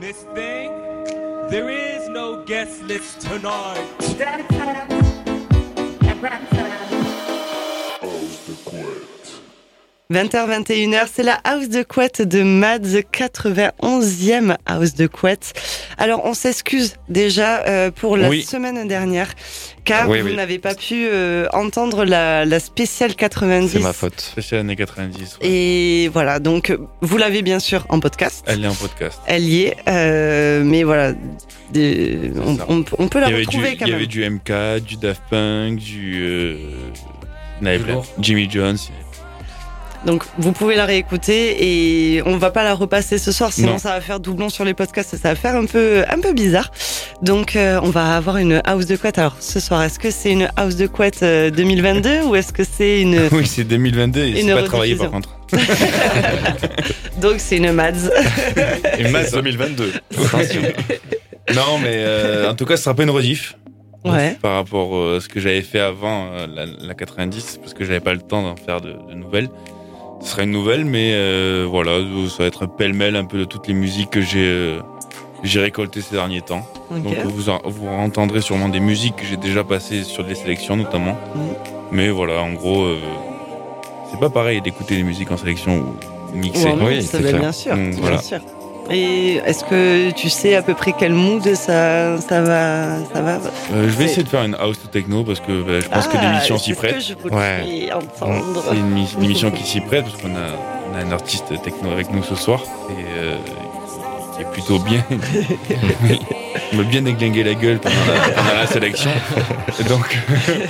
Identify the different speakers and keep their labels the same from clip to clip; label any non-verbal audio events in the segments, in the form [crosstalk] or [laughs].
Speaker 1: Miss Thing, there is no guest list tonight.
Speaker 2: 20h, 21h, c'est la house de couette de Mads, 91e house de couette. Alors, on s'excuse déjà euh, pour la
Speaker 3: Oui.
Speaker 2: semaine dernière, car
Speaker 3: Oui,
Speaker 2: vous
Speaker 3: oui.
Speaker 2: n'avez pas pu euh, entendre la, la spéciale 90.
Speaker 3: C'est ma faute.
Speaker 4: Spécial années 90. ouais.
Speaker 2: Et voilà, donc vous l'avez bien sûr en podcast.
Speaker 4: Elle est en podcast.
Speaker 2: Elle y est, euh, mais voilà, des- on,
Speaker 4: ça.
Speaker 2: on- on peut la
Speaker 4: du,
Speaker 2: retrouver quand
Speaker 4: il y
Speaker 2: même.
Speaker 4: avait du MK, du Daft Punk, du. Euh. Jimmy Jones.
Speaker 2: Donc vous pouvez la réécouter et on va pas la repasser ce soir, sinon
Speaker 4: Non.
Speaker 2: ça va faire doublon sur les podcasts et ça va faire un peu un peu bizarre. Donc euh, on va avoir une house de couette. Alors ce soir, est-ce que c'est une house de couette euh, 2022 ou est-ce que c'est une [laughs]
Speaker 4: Oui, c'est 2022 et
Speaker 2: Une
Speaker 4: c'est pas travaillé par contre. [laughs]
Speaker 2: donc c'est une Mads
Speaker 3: Et mars 2022. Attention.
Speaker 4: Non, mais euh, en tout cas, ce sera pas une rediff.
Speaker 2: Ouais.
Speaker 4: Par rapport euh, à ce que j'avais fait avant euh, la, la 90, parce que j'avais pas le temps d'en faire de, de nouvelles. Ce sera une nouvelle, mais euh, voilà, ça va être un pêle-mêle un peu de toutes les musiques que j'ai euh, j'ai récoltées ces derniers temps. Donc vous, en- vous entendrez sûrement des musiques que j'ai déjà passées sur des sélections notamment. Mais voilà, en gros, euh, c'est pas pareil d'écouter des musiques en sélection ou mixées.
Speaker 3: Oui,
Speaker 2: ça
Speaker 3: c'est
Speaker 2: bien sûr, bien
Speaker 4: voilà.
Speaker 2: sûr. Et est-ce que tu sais à peu près quel mood ça ça va ça va
Speaker 4: Euh, je vais essayer de faire une house to techno parce que bah, je pense que
Speaker 2: Ah,
Speaker 4: l'émission
Speaker 2: c'est
Speaker 4: s'y prête.
Speaker 2: que je
Speaker 3: Ouais.
Speaker 2: entendre.
Speaker 4: C'est une, mi- une émission qui s'y prête parce qu'on a, on a un artiste techno avec nous ce soir et euh, qui est plutôt bien. [laughs] Il m'a bien déglingué la gueule pendant la, pendant la sélection. Donc,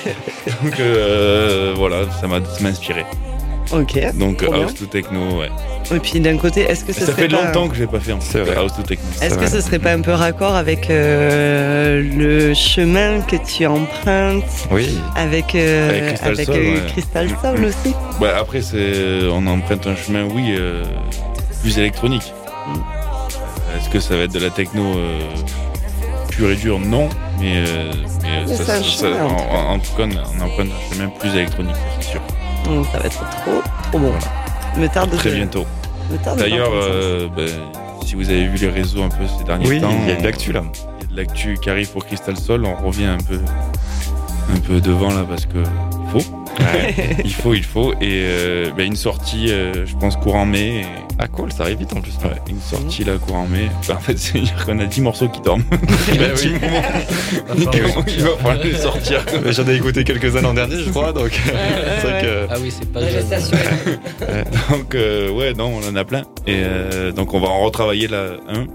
Speaker 4: [laughs] donc euh, voilà, ça m'a inspiré.
Speaker 2: Ok.
Speaker 4: Donc
Speaker 2: Trop bien.
Speaker 4: house to techno, ouais.
Speaker 2: Et puis d'un côté, est-ce que ce
Speaker 4: Ça
Speaker 2: serait
Speaker 4: fait
Speaker 2: pas...
Speaker 4: longtemps que je l'ai pas fait en fait,
Speaker 3: vrai.
Speaker 4: house to techno.
Speaker 2: Est-ce que ce serait pas un peu raccord avec euh, le chemin que tu empruntes
Speaker 3: Oui.
Speaker 2: avec, euh,
Speaker 4: Avec Crystal
Speaker 2: avec,
Speaker 4: Soul,
Speaker 2: euh,
Speaker 4: ouais.
Speaker 2: Crystal
Speaker 4: Mm,
Speaker 2: Soul aussi?
Speaker 4: Ouais, après, c'est, on emprunte un chemin, oui, euh, plus électronique.
Speaker 2: Mm.
Speaker 4: Est-ce que ça va être de la techno euh, pure et dure? Non, mais, euh, ça- ça-
Speaker 2: chemin, en tout
Speaker 4: cas, on emprunte un chemin plus électronique, c'est sûr.
Speaker 2: Donc, Ça va être trop, trop bon. Me tarde
Speaker 4: Très
Speaker 2: de-
Speaker 4: bientôt.
Speaker 2: me tarde de
Speaker 4: D'ailleurs, euh, ben, si vous avez vu les réseaux un peu ces derniers
Speaker 3: Oui,
Speaker 4: temps,
Speaker 3: il y a de l'actu là.
Speaker 4: il y a de l'actu qui arrive pour Crystal Sol. On revient un peu, un peu devant là parce que il faut, il faut, il faut. Et euh, ben, une sortie, euh, je pense courant mai. et-
Speaker 3: Ah cool, ça arrive vite en plus.
Speaker 4: Ouais, une sortie là courant mai. Bah, en fait, c'est-à-dire qu'on [laughs] a 10 morceaux qui dorment. [laughs]
Speaker 3: Bah
Speaker 4: Un petit
Speaker 3: oui.
Speaker 4: moment. [laughs] Il va- il falloir les sortir.
Speaker 3: J'en ai écouté quelques-uns l'an dernier, je crois, donc c'est vrai que.
Speaker 5: Ah oui, c'est pas
Speaker 2: Ouais.
Speaker 4: Donc, euh, ouais, non, on en a plein. Et euh, donc, on va en retravailler là un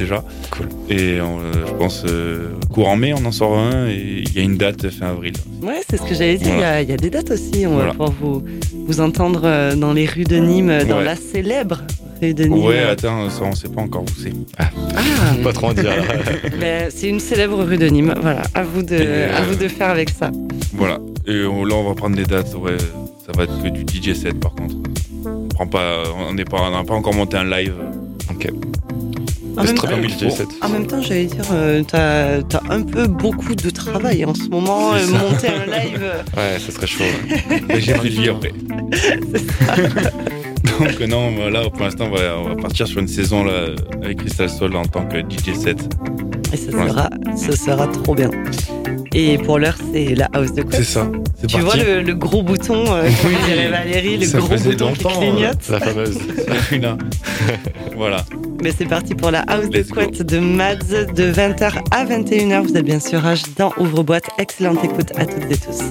Speaker 4: déjà.
Speaker 3: Cool.
Speaker 4: Et on, euh, je pense euh, courant mai, on en sort un. Et il y a une date fin avril.
Speaker 2: Ouais, c'est ce que j'allais dire. Il y a-
Speaker 4: Voilà.
Speaker 2: Il y, a des dates aussi. On va pouvoir vous, vous entendre euh, dans les rues de Nîmes, dans
Speaker 4: Ouais.
Speaker 2: la célèbre rue de Nîmes.
Speaker 4: Ouais, attends, ça, on sait pas encore où c'est.
Speaker 2: Ah,
Speaker 3: Pas trop en dire. [laughs]
Speaker 2: c'est une célèbre rue de Nîmes. Voilà, à vous de,
Speaker 4: euh,
Speaker 2: à vous de faire avec ça.
Speaker 4: Voilà. Et on- là, on va prendre des dates. Ouais, ça va être que du DJ set par contre. On prend pas, on n'a pas encore monté un live.
Speaker 3: ok.
Speaker 2: En même temps-. En même j'allais dire, euh, t'as as un peu beaucoup de travail en ce moment. Euh,
Speaker 4: ça.
Speaker 2: monter un live, euh, [laughs]
Speaker 3: Ouais, ça serait chaud. ouais. [laughs]
Speaker 4: Mais j'ai pris de après. [laughs] Donc non, bah, là pour l'instant on va, on va partir sur une saison là avec Crystal Soul en tant que DJ set.
Speaker 2: et
Speaker 4: Ouais.
Speaker 2: sera, ce sera trop bien. Et pour l'heure, c'est la house de quoi
Speaker 4: C'est ça. C'est
Speaker 2: Tu vois le, le gros bouton, euh, comme dirait Valérie, le
Speaker 4: Ça
Speaker 2: gros
Speaker 4: faisait
Speaker 2: bouton qui
Speaker 4: longtemps,
Speaker 2: clignote.
Speaker 3: La fameuse. [laughs]
Speaker 4: Là. voilà.
Speaker 2: Mais c'est parti pour la house
Speaker 4: Let's
Speaker 2: de couette de Mads de 20h à 21h. Vous êtes bien sûr H dans Ouvre-boîte. Excellente écoute à toutes et tous.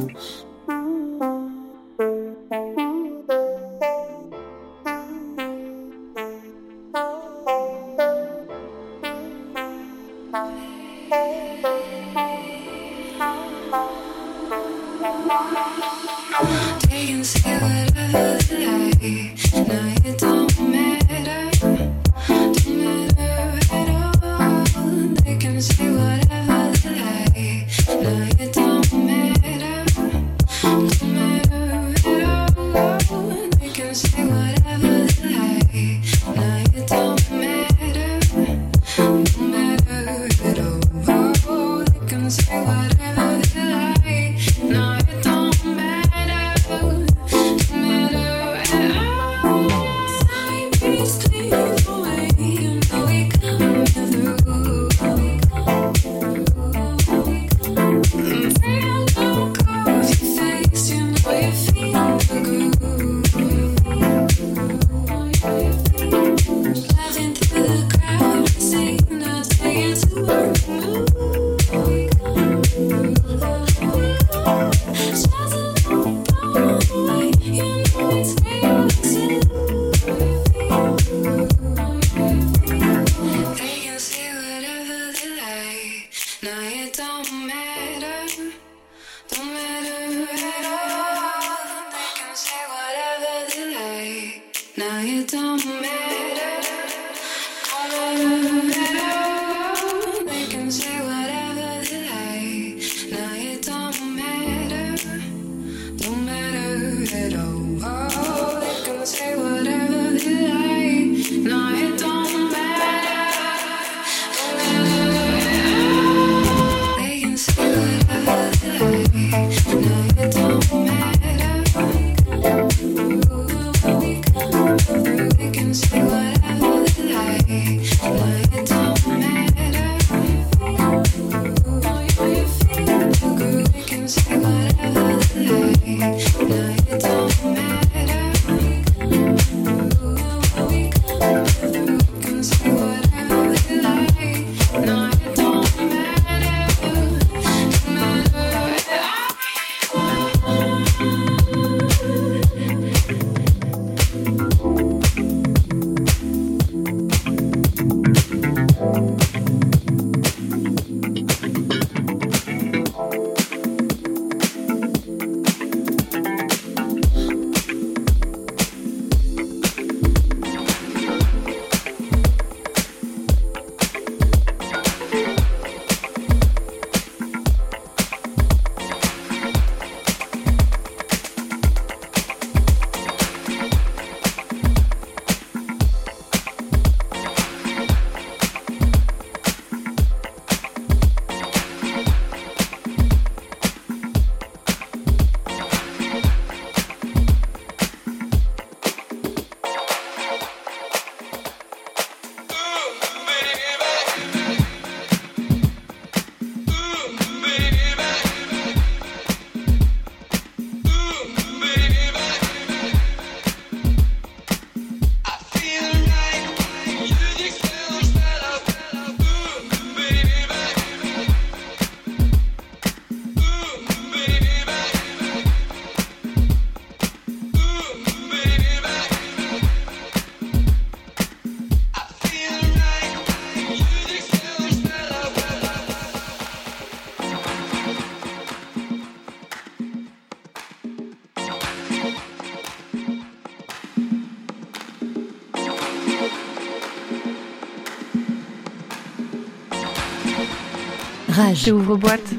Speaker 6: C'est ouvre-boîte.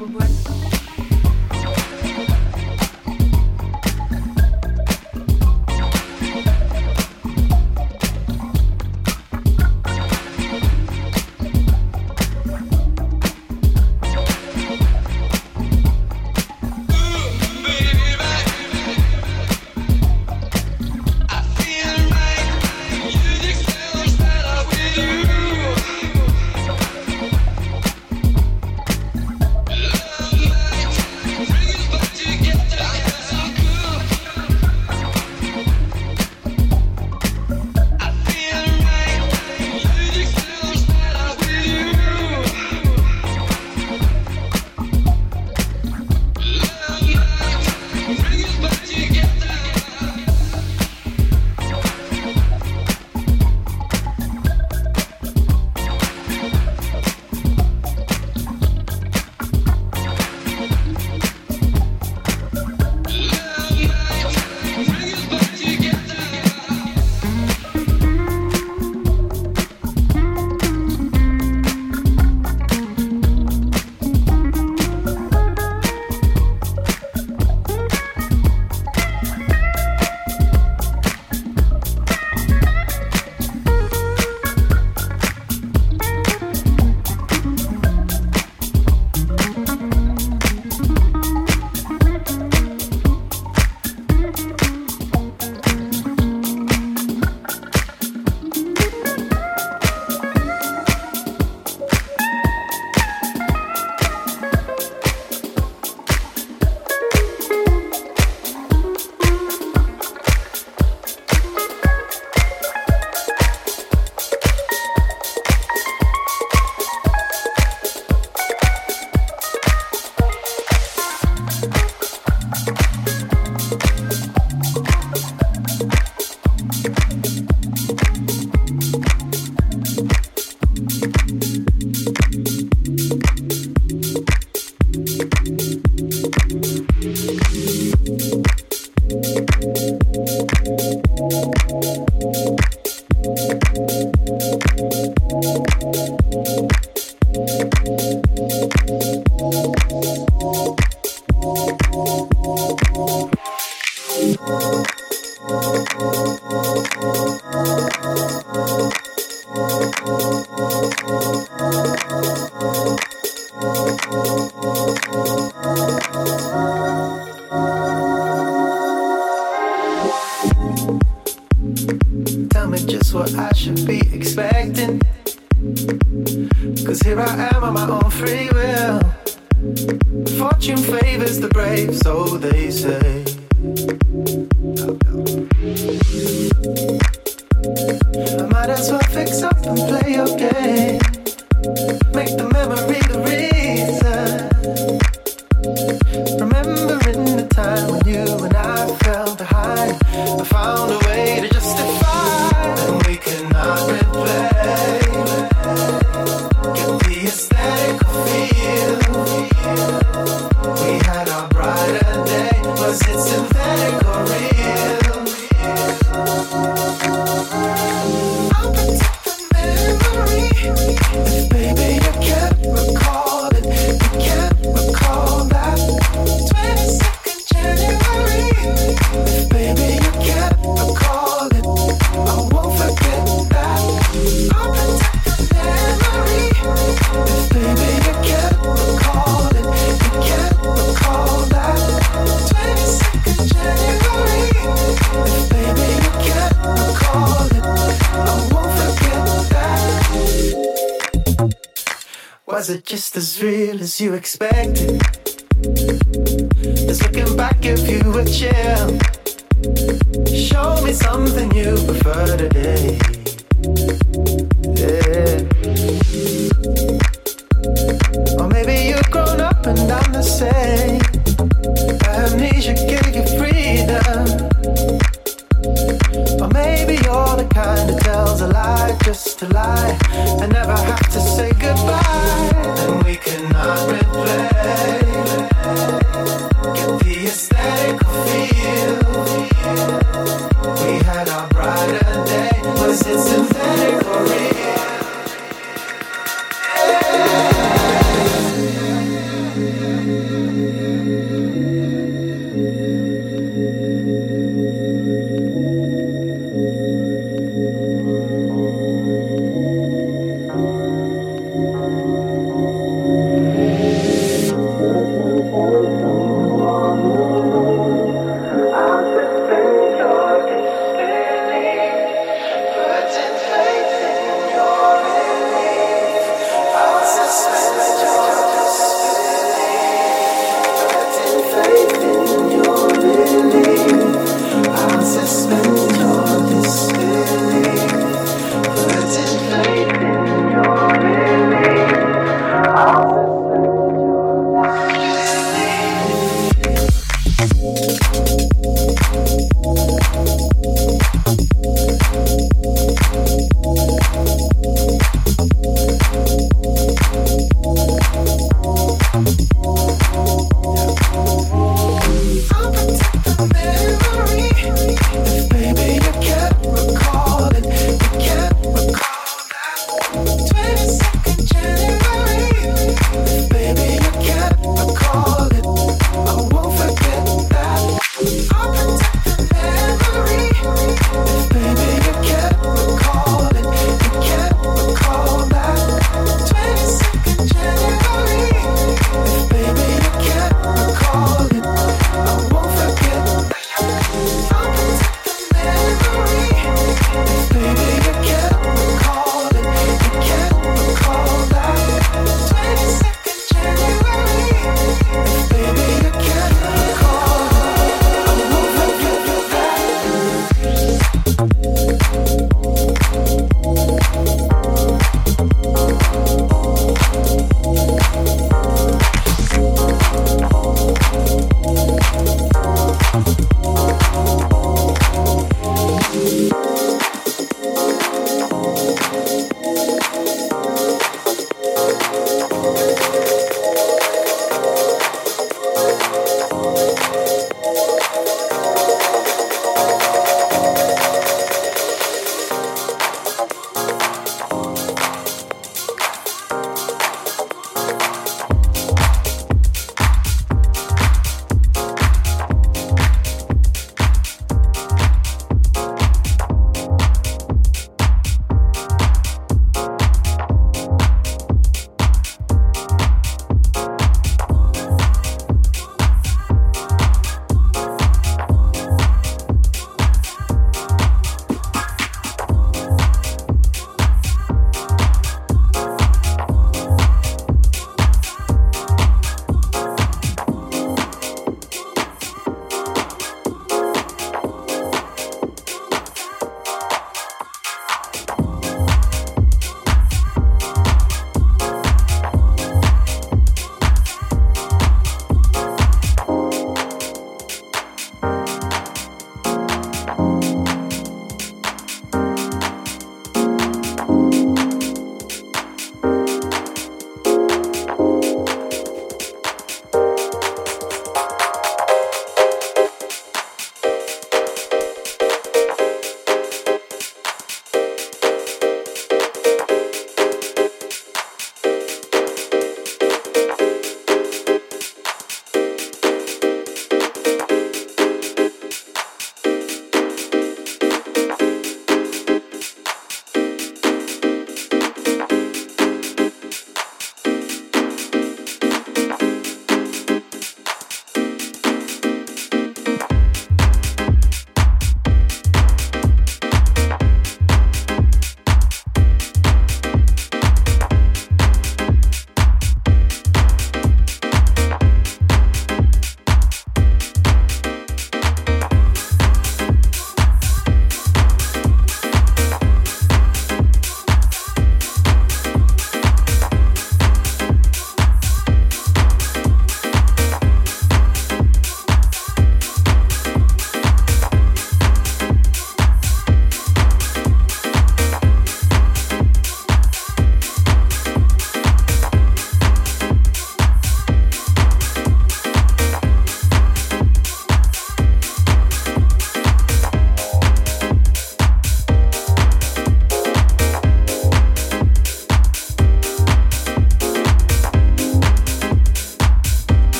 Speaker 7: Today.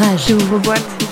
Speaker 8: Rage.
Speaker 9: J'ouvre boîte.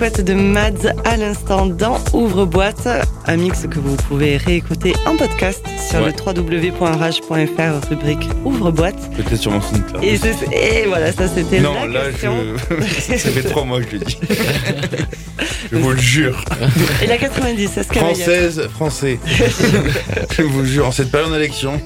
Speaker 2: De Mads à l'instant dans Ouvre-boîte, un mix que vous pouvez réécouter en podcast sur
Speaker 4: Ouais.
Speaker 2: le www.rage.fr rubrique Ouvre-boîte.
Speaker 4: Peut-être sur mon SoundCloud.
Speaker 2: Et, voilà, ça c'était
Speaker 4: Non,
Speaker 2: la
Speaker 4: là,
Speaker 2: question.
Speaker 4: je... [laughs] ça fait trois mois que je le dis. [laughs] je vous le jure.
Speaker 2: Et la 90, est-ce qu'elle
Speaker 4: Française, français. [laughs] je vous jure, en cette période d'élection,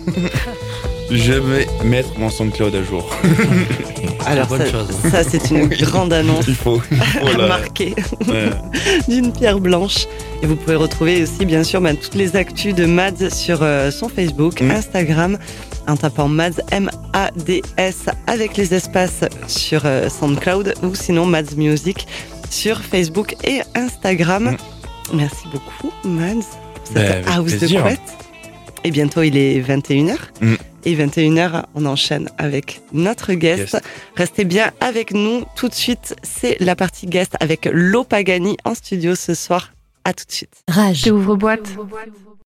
Speaker 4: je vais mettre mon SoundCloud à jour. [laughs]
Speaker 2: Alors
Speaker 5: Bonne
Speaker 2: ça,
Speaker 5: chose.
Speaker 2: ça, c'est une grande annonce
Speaker 4: Il faut. Voilà.
Speaker 2: marquée
Speaker 4: Ouais. [laughs] d'une
Speaker 2: pierre blanche. Et vous pouvez retrouver aussi, bien sûr, bah, toutes les actus de Mads sur euh, son Facebook,
Speaker 4: Mm.
Speaker 2: Instagram, en tapant Mads, M-A-D-S, avec les espaces sur euh, SoundCloud, ou sinon Mads Music sur Facebook et Instagram. Merci beaucoup, Mads, pour
Speaker 4: Ben,
Speaker 2: cette
Speaker 4: avec
Speaker 2: house de couette. Et bientôt, il est 21h.
Speaker 4: Mm.
Speaker 2: Et 21h, on enchaîne avec notre
Speaker 4: guest.
Speaker 2: Restez bien avec nous. Tout de suite, c'est la partie guest avec Lo Pagani en studio ce soir. À tout de suite.
Speaker 6: Rage.
Speaker 9: Ouvre boîte.